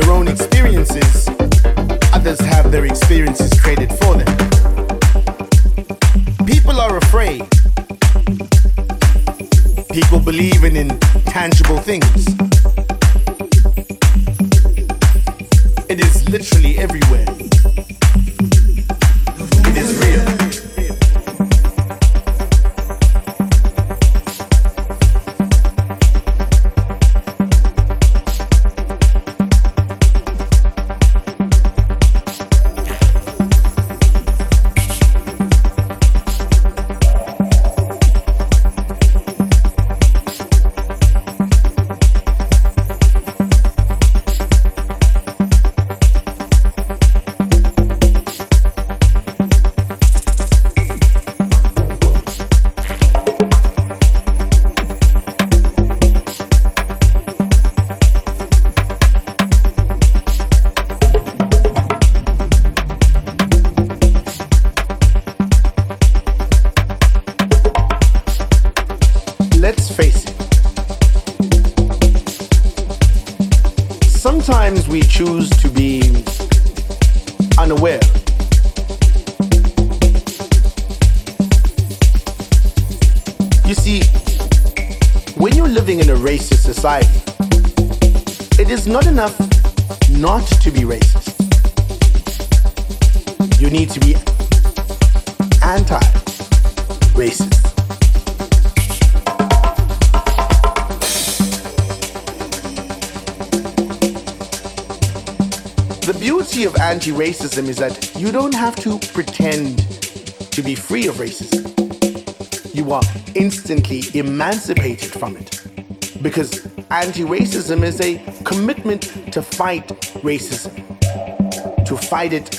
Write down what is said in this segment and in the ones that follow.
their own experiences, others have their experiences created for them. People are afraid. People believe in intangible things. It is literally everywhere. Racism is that you don't have to pretend to be free of racism. You are instantly emancipated from it. Because anti racism is a commitment to fight racism, to fight it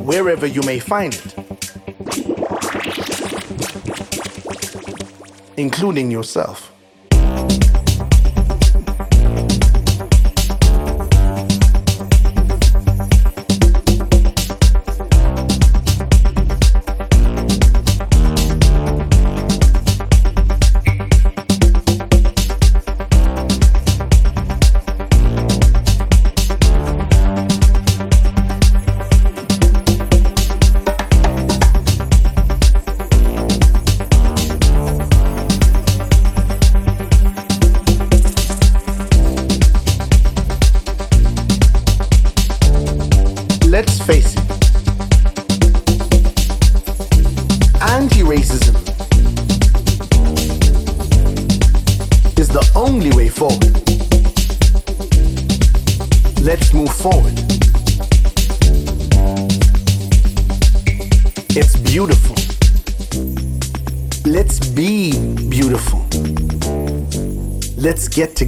wherever you may find it, including yourself.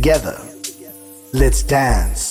Together. Let's dance.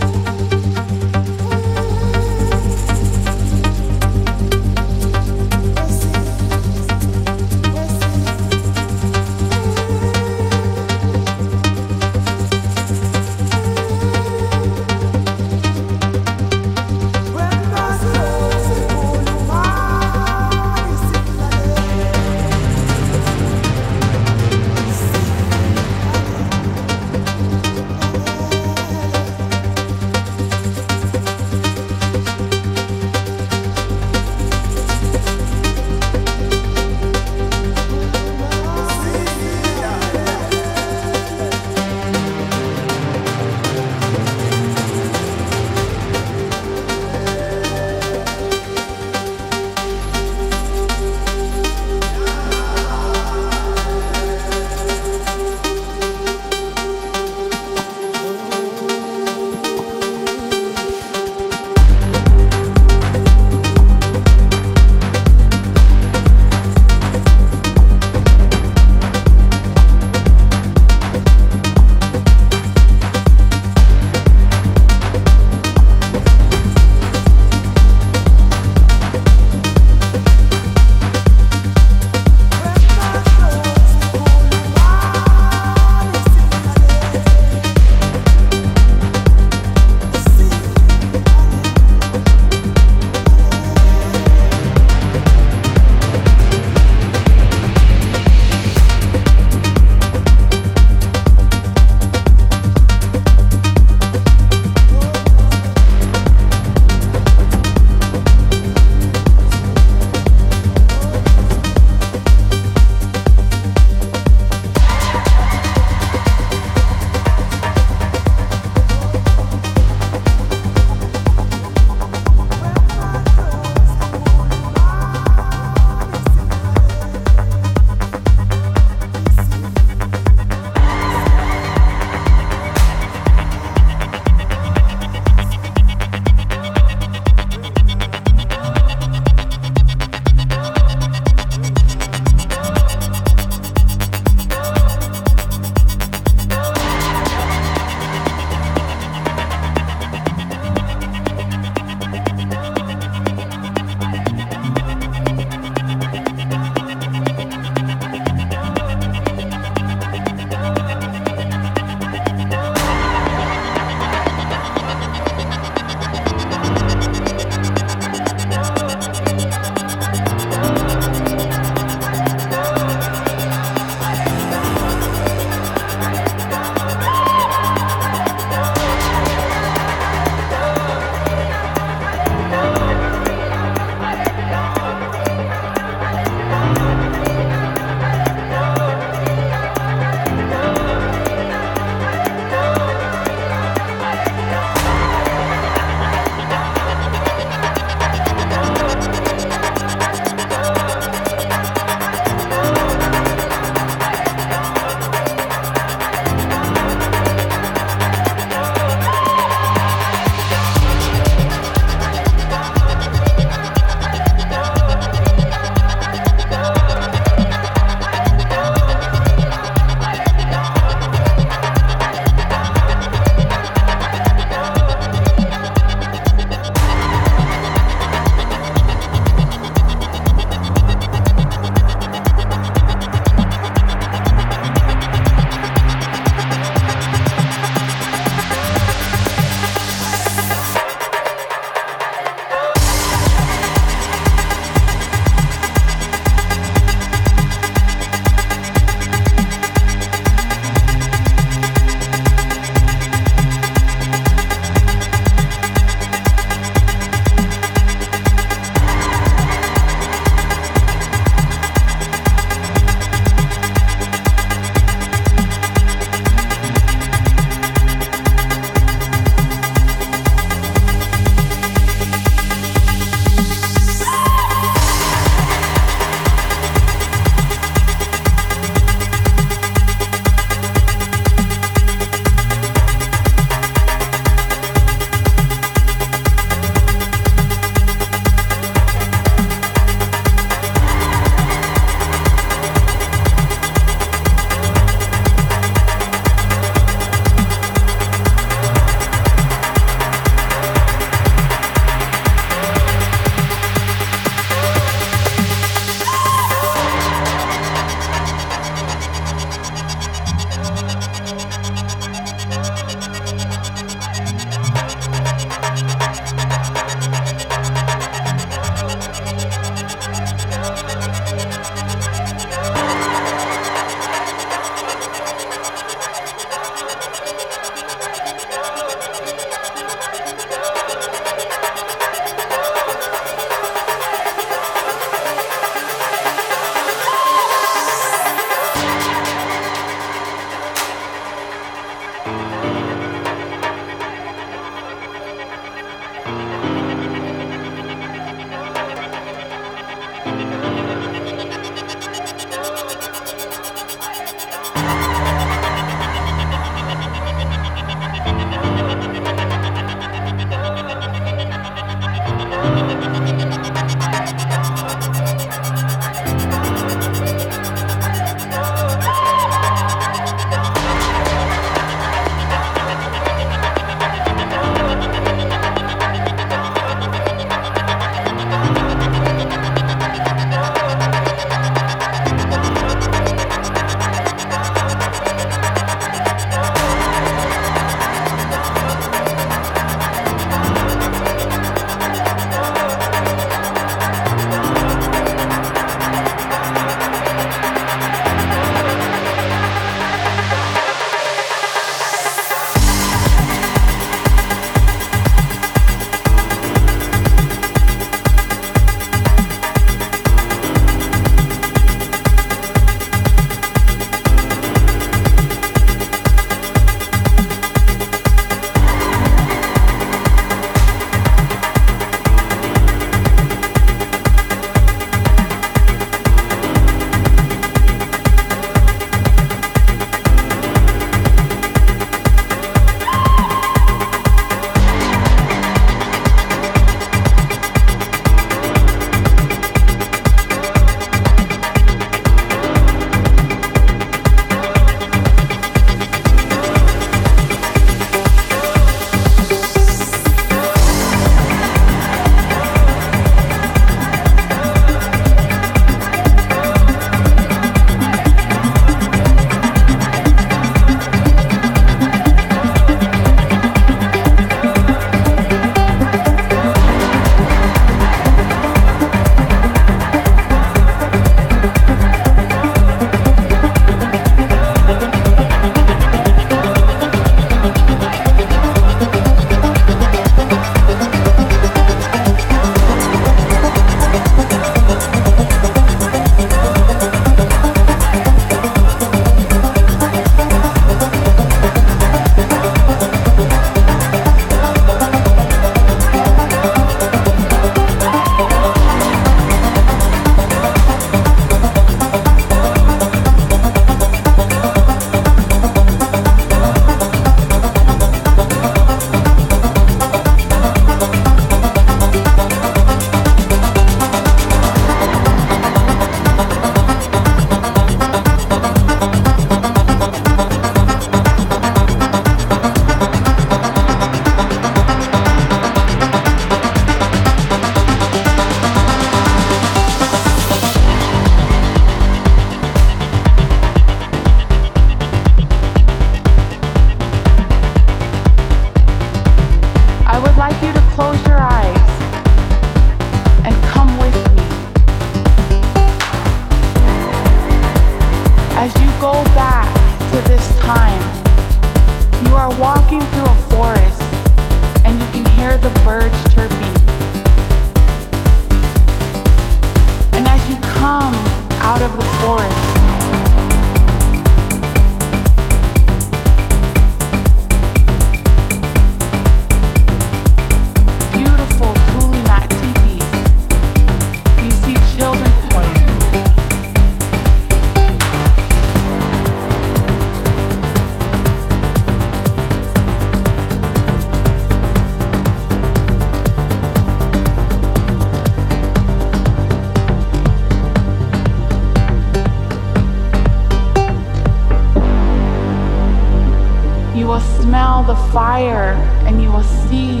fire and you will see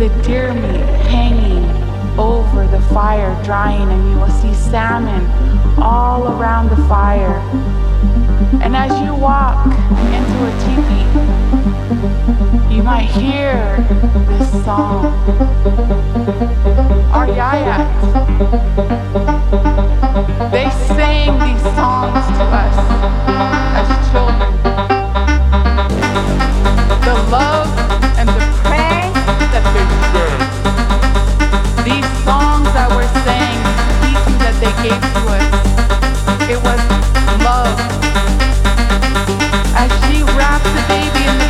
the deer meat hanging over the fire, drying, and you will see salmon all around the fire. And as you walk into a teepee, you might hear this song. Our yayas, they sang these songs to us as children love and the praise that they deserve. These songs that we're saying, the teaching that they gave to us, it was love. As she wrapped the baby in the